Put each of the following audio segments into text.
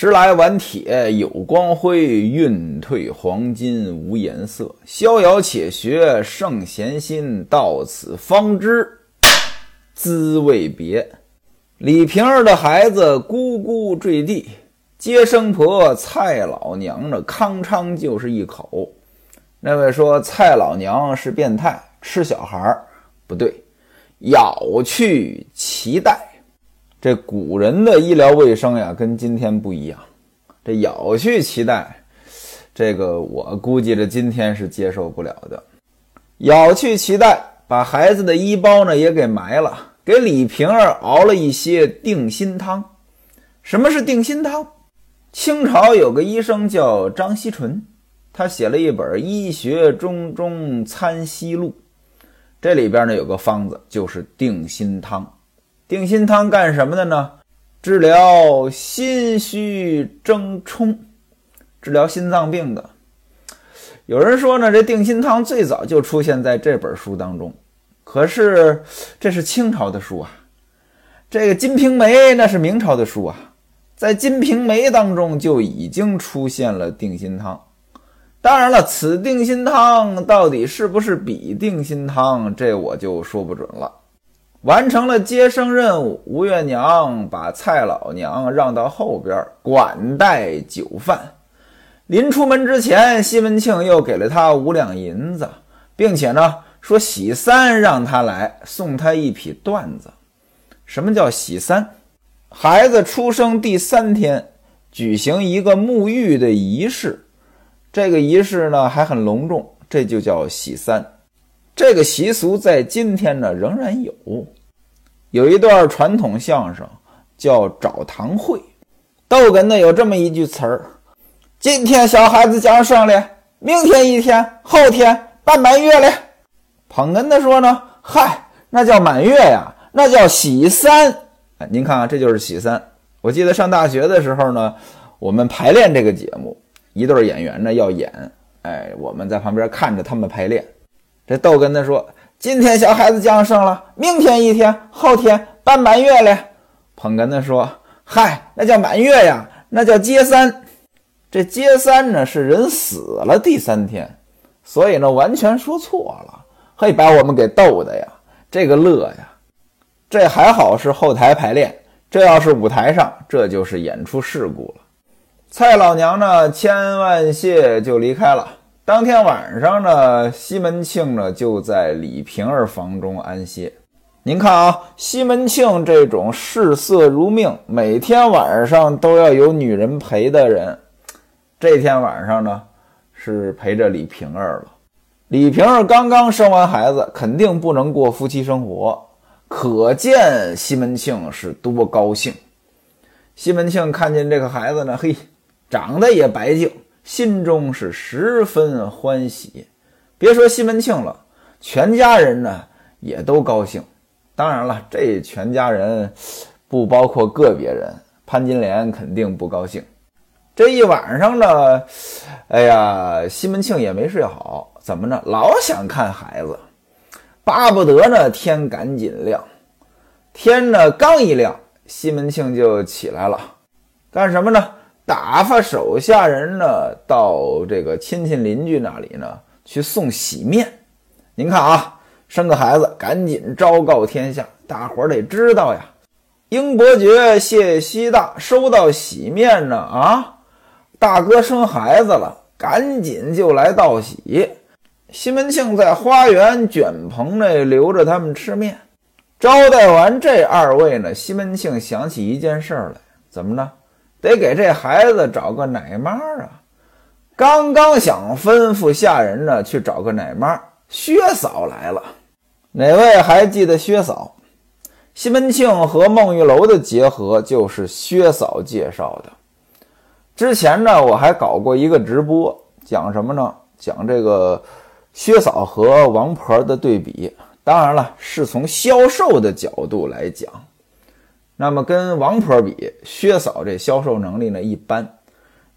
时来碗铁有光辉，运退黄金无颜色。逍遥且学圣贤心，到此方知滋味别。李瓶儿的孩子咕咕坠地，接生婆蔡老娘的康昌就是一口。那位说蔡老娘是变态，吃小孩儿不对，咬去脐带。这古人的医疗卫生呀，跟今天不一样。这咬去脐带，这个我估计着今天是接受不了的。咬去脐带，把孩子的衣包呢也给埋了，给李瓶儿熬了一些定心汤。什么是定心汤？清朝有个医生叫张锡纯，他写了一本《医学中中参西录》，这里边呢有个方子，就是定心汤。定心汤干什么的呢？治疗心虚争冲，治疗心脏病的。有人说呢，这定心汤最早就出现在这本书当中，可是这是清朝的书啊。这个《金瓶梅》那是明朝的书啊，在《金瓶梅》当中就已经出现了定心汤。当然了，此定心汤到底是不是彼定心汤，这我就说不准了。完成了接生任务，吴月娘把蔡老娘让到后边管待酒饭。临出门之前，西门庆又给了他五两银子，并且呢说喜三让他来送他一匹缎子。什么叫喜三？孩子出生第三天举行一个沐浴的仪式，这个仪式呢还很隆重，这就叫喜三。这个习俗在今天呢仍然有，有一段传统相声叫《找堂会》，逗哏呢有这么一句词儿：今天小孩子降生了，明天一天，后天办满月了。捧哏的说呢：嗨，那叫满月呀，那叫喜三。哎，您看啊，这就是喜三。我记得上大学的时候呢，我们排练这个节目，一对演员呢要演，哎，我们在旁边看着他们排练。这逗哏的说：“今天小孩子降生了，明天一天，后天办满月了。”捧哏的说：“嗨，那叫满月呀，那叫接三。这接三呢是人死了第三天，所以呢完全说错了，嘿，把我们给逗的呀，这个乐呀。这还好是后台排练，这要是舞台上，这就是演出事故了。蔡老娘呢千万谢就离开了。”当天晚上呢，西门庆呢就在李瓶儿房中安歇。您看啊，西门庆这种视色如命，每天晚上都要有女人陪的人，这天晚上呢是陪着李瓶儿了。李瓶儿刚刚生完孩子，肯定不能过夫妻生活，可见西门庆是多高兴。西门庆看见这个孩子呢，嘿，长得也白净。心中是十分欢喜，别说西门庆了，全家人呢也都高兴。当然了，这全家人不包括个别人，潘金莲肯定不高兴。这一晚上呢，哎呀，西门庆也没睡好，怎么着，老想看孩子，巴不得呢天赶紧亮。天呢刚一亮，西门庆就起来了，干什么呢？打发手下人呢，到这个亲戚邻居那里呢去送喜面。您看啊，生个孩子，赶紧昭告天下，大伙儿得知道呀。英伯爵谢希大收到喜面呢，啊，大哥生孩子了，赶紧就来道喜。西门庆在花园卷棚内留着他们吃面。招待完这二位呢，西门庆想起一件事儿来，怎么呢？得给这孩子找个奶妈啊！刚刚想吩咐下人呢去找个奶妈，薛嫂来了。哪位还记得薛嫂？西门庆和孟玉楼的结合就是薛嫂介绍的。之前呢，我还搞过一个直播，讲什么呢？讲这个薛嫂和王婆的对比。当然了，是从销售的角度来讲。那么跟王婆比，薛嫂这销售能力呢一般，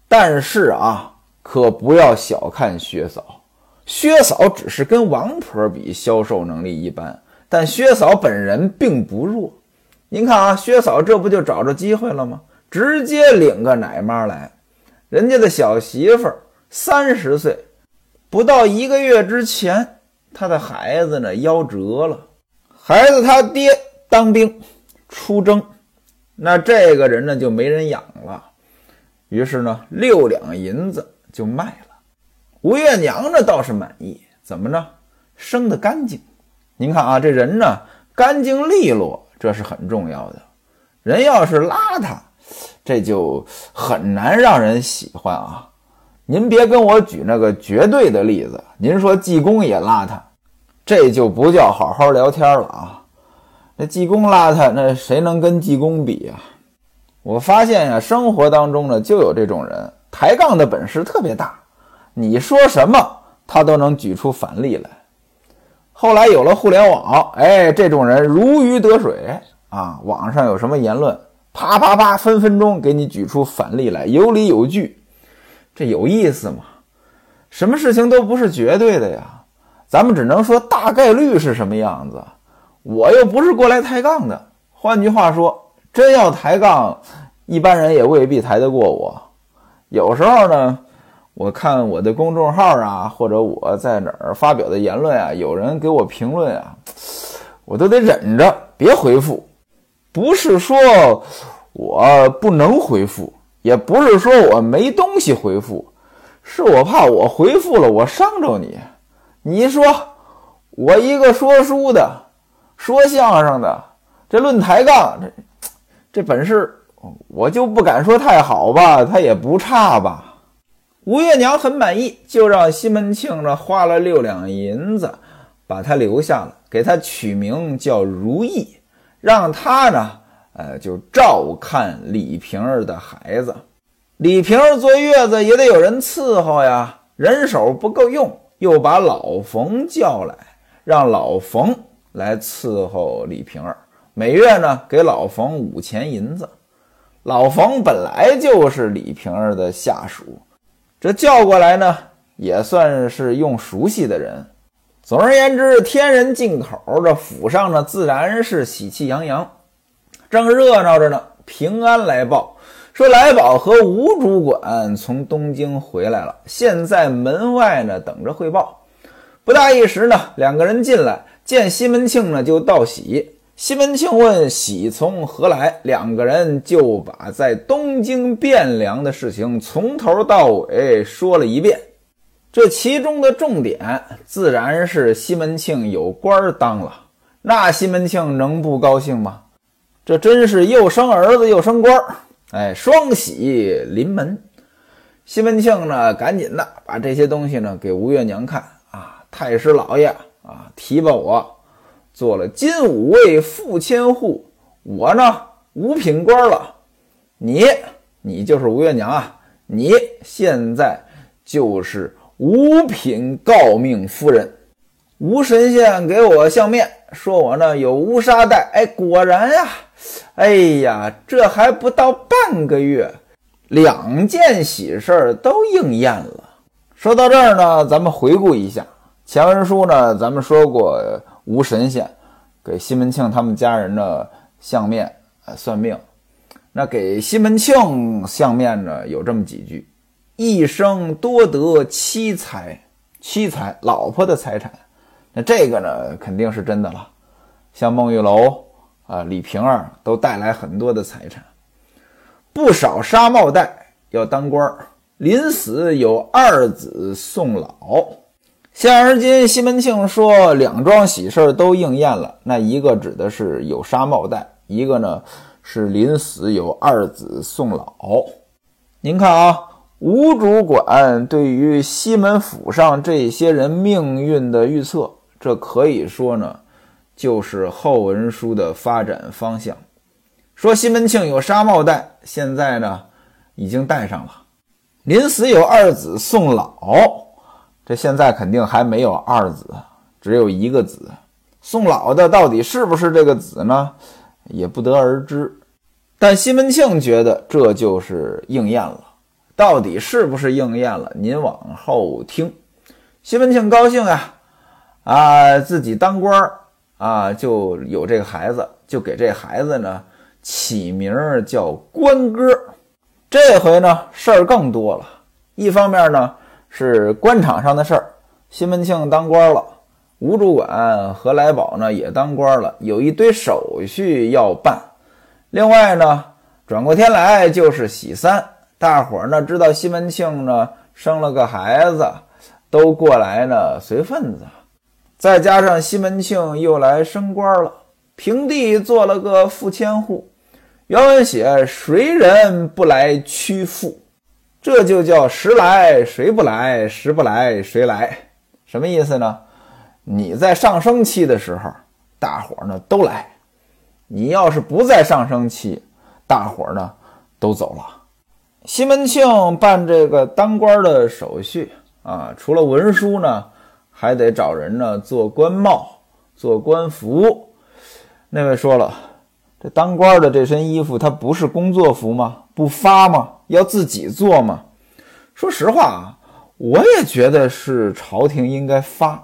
但是啊，可不要小看薛嫂。薛嫂只是跟王婆比销售能力一般，但薛嫂本人并不弱。您看啊，薛嫂这不就找着机会了吗？直接领个奶妈来。人家的小媳妇儿三十岁，不到一个月之前，她的孩子呢夭折了。孩子他爹当兵出征，那这个人呢就没人养了。于是呢，六两银子就卖了。吴月娘呢倒是满意，怎么着？生得干净。您看啊，这人呢干净利落，这是很重要的。人要是邋遢，这就很难让人喜欢啊。您别跟我举那个绝对的例子，您说济公也邋遢，这就不叫好好聊天了啊。那济公邋遢，那谁能跟济公比呀？我发现呀，生活当中呢就有这种人，抬杠的本事特别大，你说什么他都能举出反例来。后来有了互联网，哎，这种人如鱼得水啊！网上有什么言论，啪啪啪，分分钟给你举出反例来，有理有据，这有意思吗？什么事情都不是绝对的呀，咱们只能说大概率是什么样子。我又不是过来抬杠的，换句话说，真要抬杠，一般人也未必抬得过我。有时候呢。我看我的公众号啊，或者我在哪儿发表的言论啊，有人给我评论啊，我都得忍着别回复。不是说我不能回复，也不是说我没东西回复，是我怕我回复了我伤着你。你说我一个说书的、说相声的，这论抬杠，这这本事我就不敢说太好吧，他也不差吧。吴月娘很满意，就让西门庆呢花了六两银子，把他留下了，给他取名叫如意，让他呢，呃，就照看李瓶儿的孩子。李瓶儿坐月子也得有人伺候呀，人手不够用，又把老冯叫来，让老冯来伺候李瓶儿，每月呢给老冯五钱银子。老冯本来就是李瓶儿的下属。这叫过来呢，也算是用熟悉的人。总而言之，天人进口，这府上呢自然是喜气洋洋，正热闹着呢。平安来报说，来宝和吴主管从东京回来了，现在门外呢等着汇报。不大一时呢，两个人进来，见西门庆呢就道喜。西门庆问喜从何来，两个人就把在东京汴梁的事情从头到尾说了一遍。这其中的重点自然是西门庆有官当了。那西门庆能不高兴吗？这真是又生儿子又升官哎，双喜临门。西门庆呢，赶紧的把这些东西呢给吴月娘看啊，太师老爷啊，提拔我。做了金五位副千户，我呢五品官了，你你就是吴月娘啊，你现在就是五品诰命夫人。吴神仙给我相面，说我呢有乌纱带，哎，果然呀，哎呀，这还不到半个月，两件喜事儿都应验了。说到这儿呢，咱们回顾一下前文书呢，咱们说过。吴神仙给西门庆他们家人的相面呃算命，那给西门庆相面呢有这么几句：一生多得妻财，妻财老婆的财产。那这个呢肯定是真的了。像孟玉楼啊、李瓶儿都带来很多的财产，不少纱帽带要当官，临死有二子送老。现而今，西门庆说两桩喜事都应验了。那一个指的是有纱帽带，一个呢是临死有二子送老。您看啊，吴主管对于西门府上这些人命运的预测，这可以说呢就是后文书的发展方向。说西门庆有纱帽带，现在呢已经戴上了。临死有二子送老。这现在肯定还没有二子，只有一个子。送老的到底是不是这个子呢？也不得而知。但西门庆觉得这就是应验了。到底是不是应验了？您往后听。西门庆高兴呀，啊，自己当官儿啊，就有这个孩子，就给这孩子呢起名叫关哥。这回呢，事儿更多了。一方面呢是官场上的事儿，西门庆当官了，吴主管何来宝呢也当官了，有一堆手续要办。另外呢，转过天来就是喜三，大伙儿呢知道西门庆呢生了个孩子，都过来呢随份子。再加上西门庆又来升官了，平地做了个副千户。原文写谁人不来屈服，这就叫时来谁不来，时不来谁来，什么意思呢？你在上升期的时候，大伙儿呢都来；你要是不在上升期，大伙儿呢都走了。西门庆办这个当官的手续啊，除了文书呢，还得找人呢做官帽、做官服。那位说了。这当官的这身衣服，它不是工作服吗？不发吗？要自己做吗？说实话啊，我也觉得是朝廷应该发，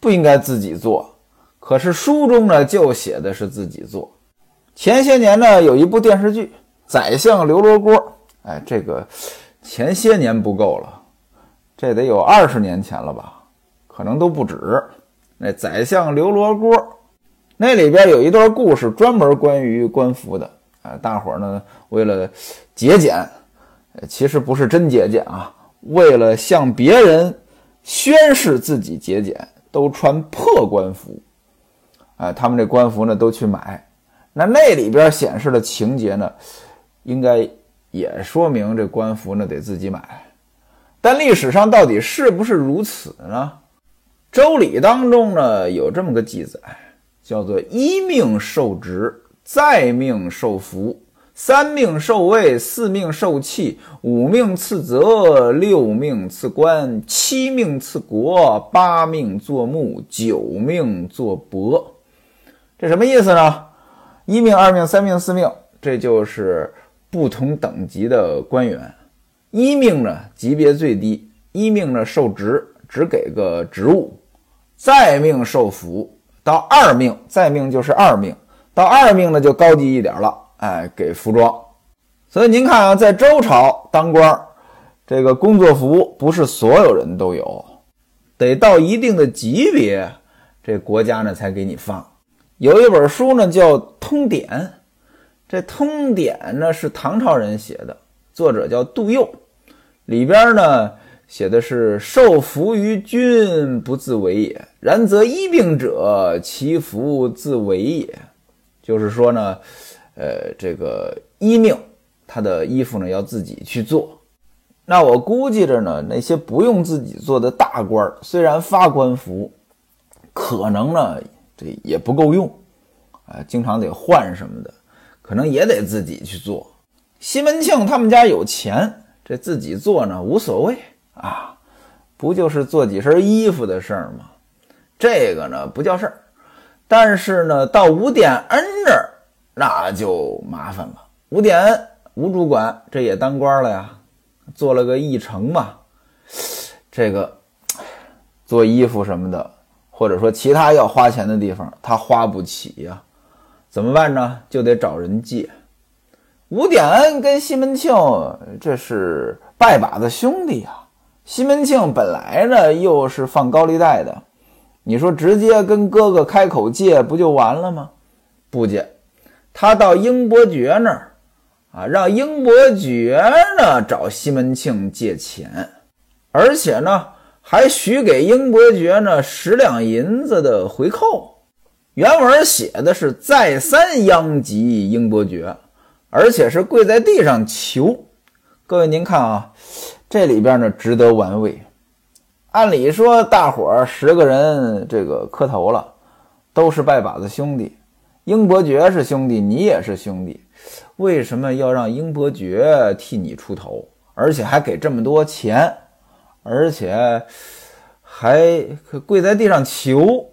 不应该自己做。可是书中呢就写的是自己做。前些年呢有一部电视剧《宰相刘罗锅》，哎，这个前些年不够了，这得有二十年前了吧？可能都不止。那宰相刘罗锅。那里边有一段故事，专门关于官服的啊。大伙儿呢，为了节俭，其实不是真节俭啊，为了向别人宣示自己节俭，都穿破官服。啊，他们这官服呢，都去买。那那里边显示的情节呢，应该也说明这官服呢得自己买。但历史上到底是不是如此呢？《周礼》当中呢有这么个记载。叫做一命受职，再命受福，三命受位，四命受器，五命赐泽，六命赐官，七命赐国，八命做木，九命做伯。这什么意思呢？一命、二命、三命、四命，这就是不同等级的官员。一命呢，级别最低，一命呢受职，只给个职务，再命受福。到二命，再命就是二命。到二命呢，就高级一点了，哎，给服装。所以您看啊，在周朝当官，这个工作服不是所有人都有，得到一定的级别，这国家呢才给你发。有一本书呢叫《通典》，这《通典》呢是唐朝人写的，作者叫杜佑，里边呢。写的是受服于君不自为也，然则医病者其服自为也。就是说呢，呃，这个衣命他的衣服呢要自己去做。那我估计着呢，那些不用自己做的大官，虽然发官服，可能呢这也不够用，啊，经常得换什么的，可能也得自己去做。西门庆他们家有钱，这自己做呢无所谓。啊，不就是做几身衣服的事儿吗？这个呢不叫事儿，但是呢到五点恩这儿那就麻烦了。吴典恩吴主管这也当官了呀，做了个议程嘛。这个做衣服什么的，或者说其他要花钱的地方，他花不起呀，怎么办呢？就得找人借。吴典恩跟西门庆这是拜把子兄弟呀。西门庆本来呢又是放高利贷的，你说直接跟哥哥开口借不就完了吗？不借，他到英伯爵那儿啊，让英伯爵呢找西门庆借钱，而且呢还许给英伯爵呢十两银子的回扣。原文写的是再三央及英伯爵，而且是跪在地上求。各位您看啊。这里边呢值得玩味。按理说，大伙儿十个人这个磕头了，都是拜把子兄弟。英伯爵是兄弟，你也是兄弟，为什么要让英伯爵替你出头，而且还给这么多钱，而且还跪在地上求？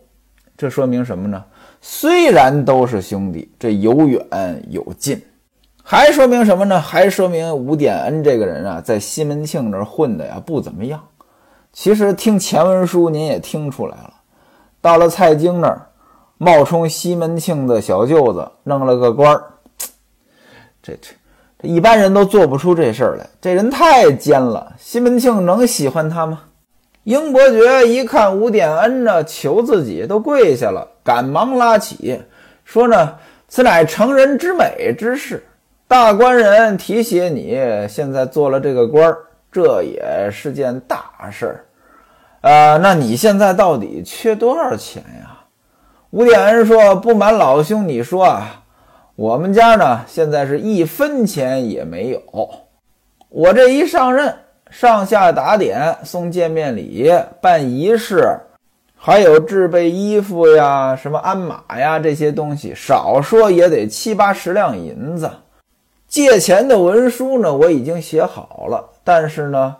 这说明什么呢？虽然都是兄弟，这有远有近。还说明什么呢？还说明吴典恩这个人啊，在西门庆那儿混的呀不怎么样。其实听前文书您也听出来了，到了蔡京那儿，冒充西门庆的小舅子，弄了个官儿。这这这一般人都做不出这事儿来，这人太奸了。西门庆能喜欢他吗？英伯爵一看吴点恩呢，求自己都跪下了，赶忙拉起，说呢：“此乃成人之美之事，大官人提携你，现在做了这个官儿，这也是件大事儿。呃，那你现在到底缺多少钱呀？”吴殿恩说：“不瞒老兄，你说啊，我们家呢，现在是一分钱也没有。我这一上任，上下打点、送见面礼、办仪式，还有制备衣服呀、什么鞍马呀这些东西，少说也得七八十两银子。借钱的文书呢，我已经写好了，但是呢，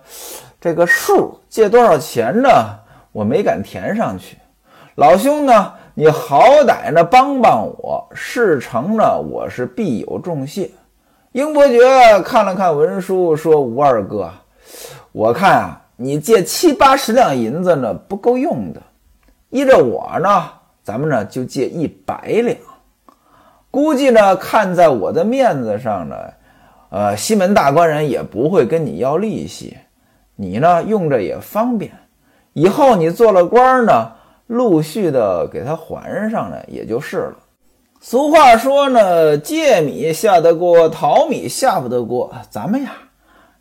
这个数借多少钱呢，我没敢填上去。老兄呢？”你好歹呢帮帮我，事成呢我是必有重谢。英伯爵看了看文书，说：“吴二哥，我看啊，你借七八十两银子呢不够用的。依着我呢，咱们呢就借一百两。估计呢，看在我的面子上呢，呃，西门大官人也不会跟你要利息。你呢用着也方便，以后你做了官呢。”陆续的给他还上呢，也就是了。俗话说呢，借米下得锅，淘米下不得锅。咱们呀，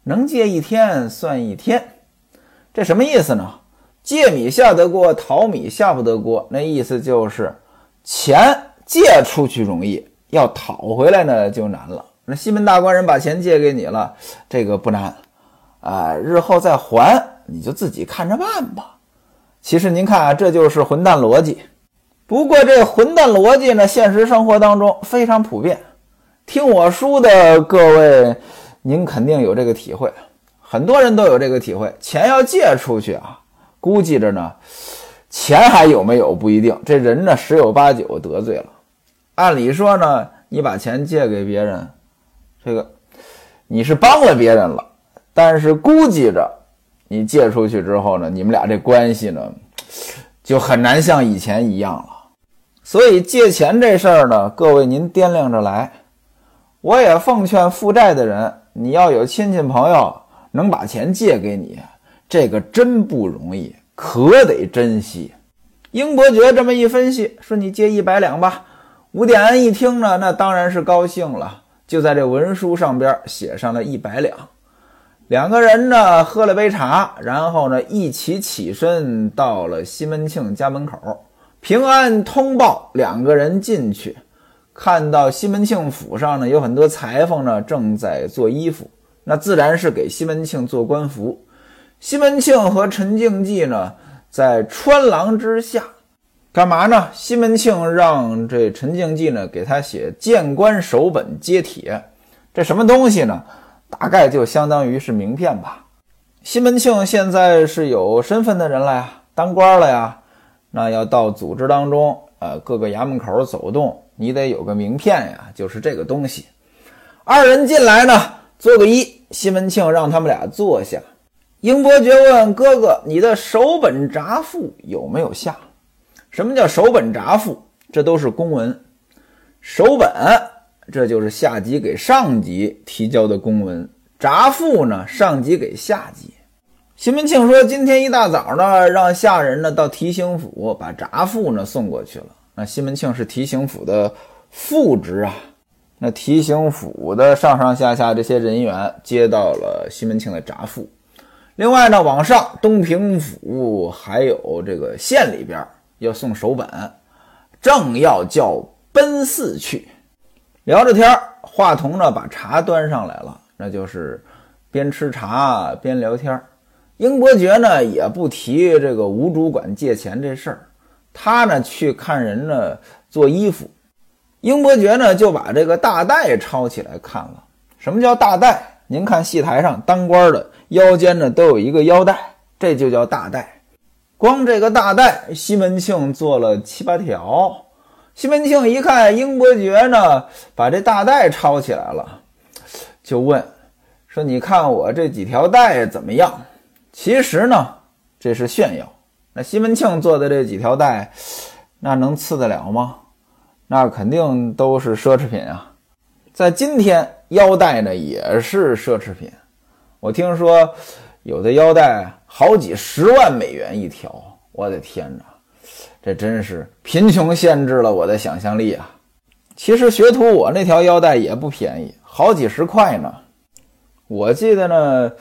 能借一天算一天。这什么意思呢？借米下得锅，淘米下不得锅。那意思就是，钱借出去容易，要讨回来呢就难了。那西门大官人把钱借给你了，这个不难啊，日后再还，你就自己看着办吧。其实您看啊，这就是混蛋逻辑。不过这混蛋逻辑呢，现实生活当中非常普遍。听我书的各位，您肯定有这个体会，很多人都有这个体会。钱要借出去啊，估计着呢，钱还有没有不一定，这人呢十有八九得罪了。按理说呢，你把钱借给别人，这个你是帮了别人了，但是估计着。你借出去之后呢，你们俩这关系呢，就很难像以前一样了。所以借钱这事儿呢，各位您掂量着来。我也奉劝负债的人，你要有亲戚朋友能把钱借给你，这个真不容易，可得珍惜。英伯爵这么一分析，说你借一百两吧。吴典安一听呢，那当然是高兴了，就在这文书上边写上了一百两。两个人呢喝了杯茶，然后呢一起起身到了西门庆家门口，平安通报。两个人进去，看到西门庆府上呢有很多裁缝呢正在做衣服，那自然是给西门庆做官服。西门庆和陈静济呢在穿廊之下，干嘛呢？西门庆让这陈静济呢给他写见官手本揭帖，这什么东西呢？大概就相当于是名片吧。西门庆现在是有身份的人了呀，当官了呀，那要到组织当中，呃，各个衙门口走动，你得有个名片呀，就是这个东西。二人进来呢，做个揖。西门庆让他们俩坐下。英伯爵问哥哥：“你的手本札赋有没有下？什么叫手本札赋？这都是公文，手本。”这就是下级给上级提交的公文，札赋呢，上级给下级。西门庆说：“今天一大早呢，让下人呢到提刑府把札赋呢送过去了。那西门庆是提刑府的副职啊，那提刑府的上上下下这些人员接到了西门庆的札赋。另外呢，往上东平府还有这个县里边要送手本，正要叫奔四去。”聊着天话筒呢把茶端上来了，那就是边吃茶边聊天英伯爵呢也不提这个吴主管借钱这事儿，他呢去看人呢做衣服。英伯爵呢就把这个大带抄起来看了。什么叫大带？您看戏台上当官的腰间呢都有一个腰带，这就叫大带。光这个大带，西门庆做了七八条。西门庆一看英伯爵呢，把这大带抄起来了，就问说：“你看我这几条带怎么样？”其实呢，这是炫耀。那西门庆做的这几条带，那能次得了吗？那肯定都是奢侈品啊！在今天，腰带呢也是奢侈品。我听说有的腰带好几十万美元一条，我的天哪，这真是贫穷限制了我的想象力啊！其实学徒我那条腰带也不便宜，好几十块呢。我记得呢，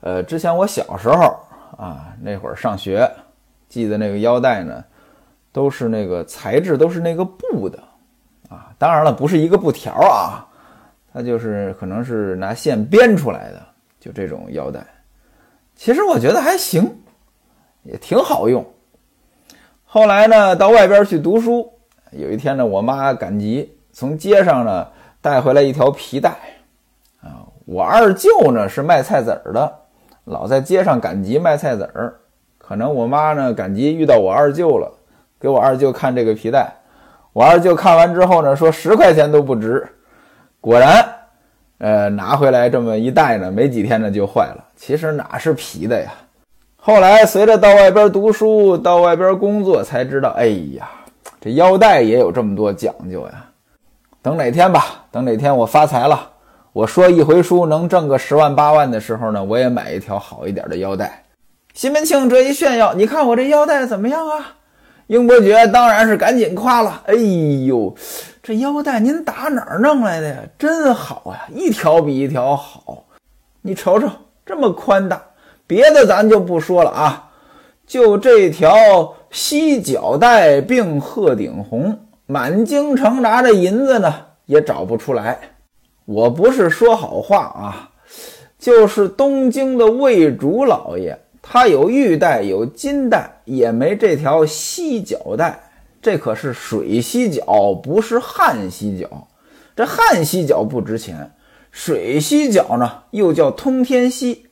呃，之前我小时候啊，那会儿上学，系的那个腰带呢，都是那个材质都是那个布的，啊，当然了，不是一个布条啊，它就是可能是拿线编出来的，就这种腰带。其实我觉得还行，也挺好用。后来呢，到外边去读书，有一天呢，我妈赶集，从街上呢带回来一条皮带。啊我二舅呢是卖菜籽儿的，老在街上赶集卖菜籽儿。可能我妈呢赶集遇到我二舅了，给我二舅看这个皮带。我二舅看完之后呢说十块钱都不值。果然，呃，拿回来这么一袋呢，没几天呢就坏了。其实哪是皮的呀？后来随着到外边读书、到外边工作，才知道，哎呀，这腰带也有这么多讲究呀。等哪天吧，等哪天我发财了。我说一回书能挣个十万八万的时候呢，我也买一条好一点的腰带。西门庆这一炫耀，你看我这腰带怎么样啊？英伯爵当然是赶紧夸了。哎呦，这腰带您打哪儿弄来的呀？真好呀，一条比一条好。你瞅瞅，这么宽大，别的咱就不说了啊，就这条犀角带并鹤顶红，满京城拿着银子呢也找不出来。我不是说好话啊，就是东京的魏主老爷，他有玉带，有金带，也没这条犀角带。这可是水犀角，不是旱犀角。这旱犀角不值钱，水犀角呢又叫通天犀。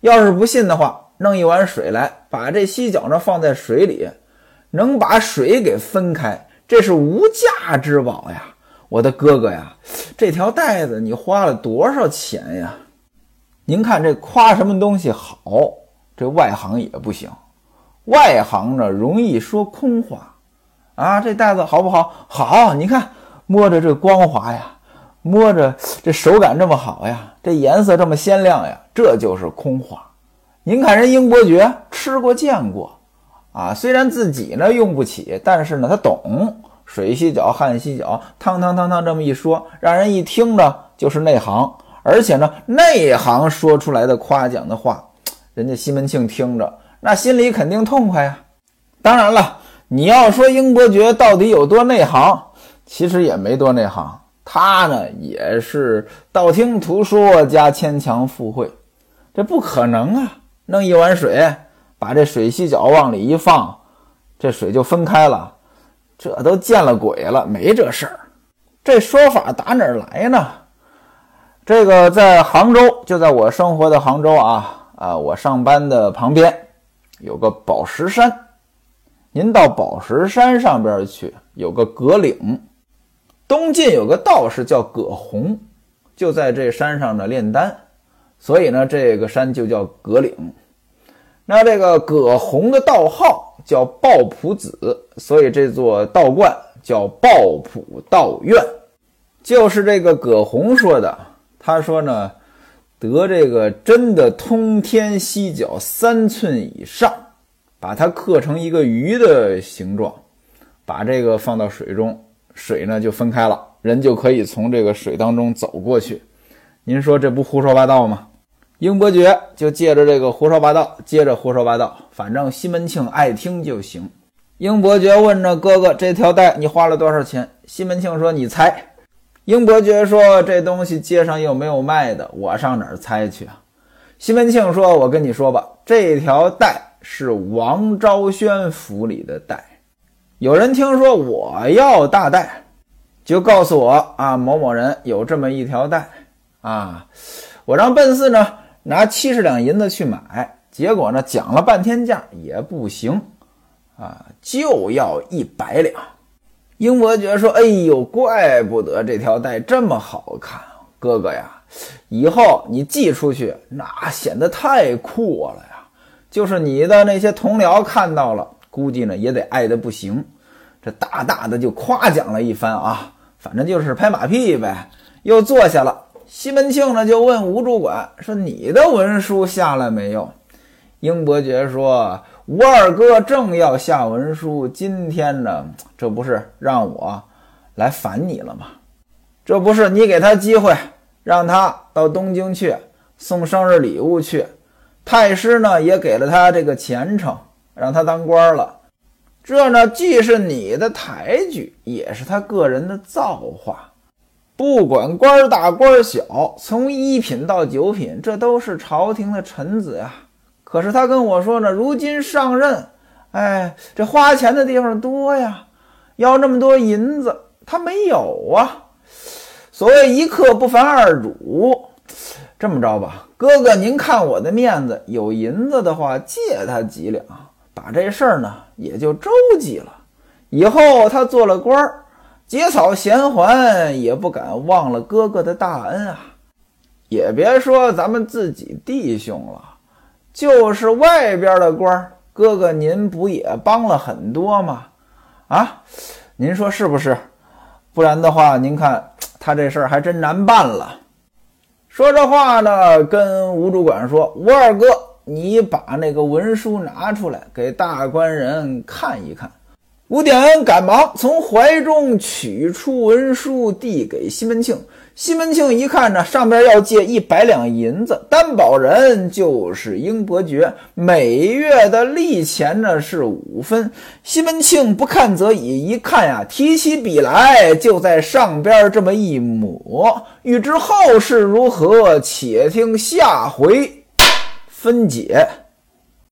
要是不信的话，弄一碗水来，把这犀角呢放在水里，能把水给分开，这是无价之宝呀。我的哥哥呀，这条带子你花了多少钱呀？您看这夸什么东西好，这外行也不行。外行呢容易说空话啊。这带子好不好？好，你看摸着这光滑呀，摸着这手感这么好呀，这颜色这么鲜亮呀，这就是空话。您看人英伯爵吃过见过啊，虽然自己呢用不起，但是呢他懂。水洗脚、汗洗脚，汤汤汤汤这么一说，让人一听着就是内行，而且呢，内行说出来的夸奖的话，人家西门庆听着那心里肯定痛快呀。当然了，你要说英伯爵到底有多内行，其实也没多内行，他呢也是道听途说加牵强附会，这不可能啊！弄一碗水，把这水洗脚往里一放，这水就分开了。这都见了鬼了，没这事儿。这说法打哪儿来呢？这个在杭州，就在我生活的杭州啊啊，我上班的旁边有个宝石山。您到宝石山上边去，有个葛岭，东晋有个道士叫葛洪，就在这山上呢炼丹，所以呢这个山就叫葛岭。那这个葛洪的道号。叫抱朴子，所以这座道观叫抱朴道院，就是这个葛洪说的。他说呢，得这个真的通天犀角三寸以上，把它刻成一个鱼的形状，把这个放到水中，水呢就分开了，人就可以从这个水当中走过去。您说这不胡说八道吗？英伯爵就借着这个胡说八道，接着胡说八道，反正西门庆爱听就行。英伯爵问着哥哥：“这条带你花了多少钱？”西门庆说：“你猜。”英伯爵说：“这东西街上又没有卖的，我上哪儿猜去啊？”西门庆说：“我跟你说吧，这条带是王昭宣府里的带。有人听说我要大带，就告诉我啊，某某人有这么一条带啊，我让奔四呢。”拿七十两银子去买，结果呢讲了半天价也不行，啊，就要一百两。英伯爵说：“哎呦，怪不得这条带这么好看，哥哥呀，以后你寄出去那显得太酷了呀。就是你的那些同僚看到了，估计呢也得爱的不行。这大大的就夸奖了一番啊，反正就是拍马屁呗。又坐下了。”西门庆呢就问吴主管说：“你的文书下来没有？”英伯爵说：“吴二哥正要下文书，今天呢，这不是让我来烦你了吗？这不是你给他机会，让他到东京去送生日礼物去。太师呢也给了他这个前程，让他当官了。这呢既是你的抬举，也是他个人的造化。”不管官大官小，从一品到九品，这都是朝廷的臣子呀。可是他跟我说呢，如今上任，哎，这花钱的地方多呀，要那么多银子，他没有啊。所谓一刻不烦二主，这么着吧，哥哥您看我的面子，有银子的话借他几两，把这事儿呢也就周济了。以后他做了官儿。结草衔环，也不敢忘了哥哥的大恩啊！也别说咱们自己弟兄了，就是外边的官哥哥您不也帮了很多吗？啊，您说是不是？不然的话，您看他这事儿还真难办了。说这话呢，跟吴主管说：“吴二哥，你把那个文书拿出来，给大官人看一看。”吴典恩赶忙从怀中取出文书，递给西门庆。西门庆一看呢，上边要借一百两银子，担保人就是英伯爵，每月的利钱呢是五分。西门庆不看则已，一看呀，提起笔来就在上边这么一抹。欲知后事如何，且听下回分解。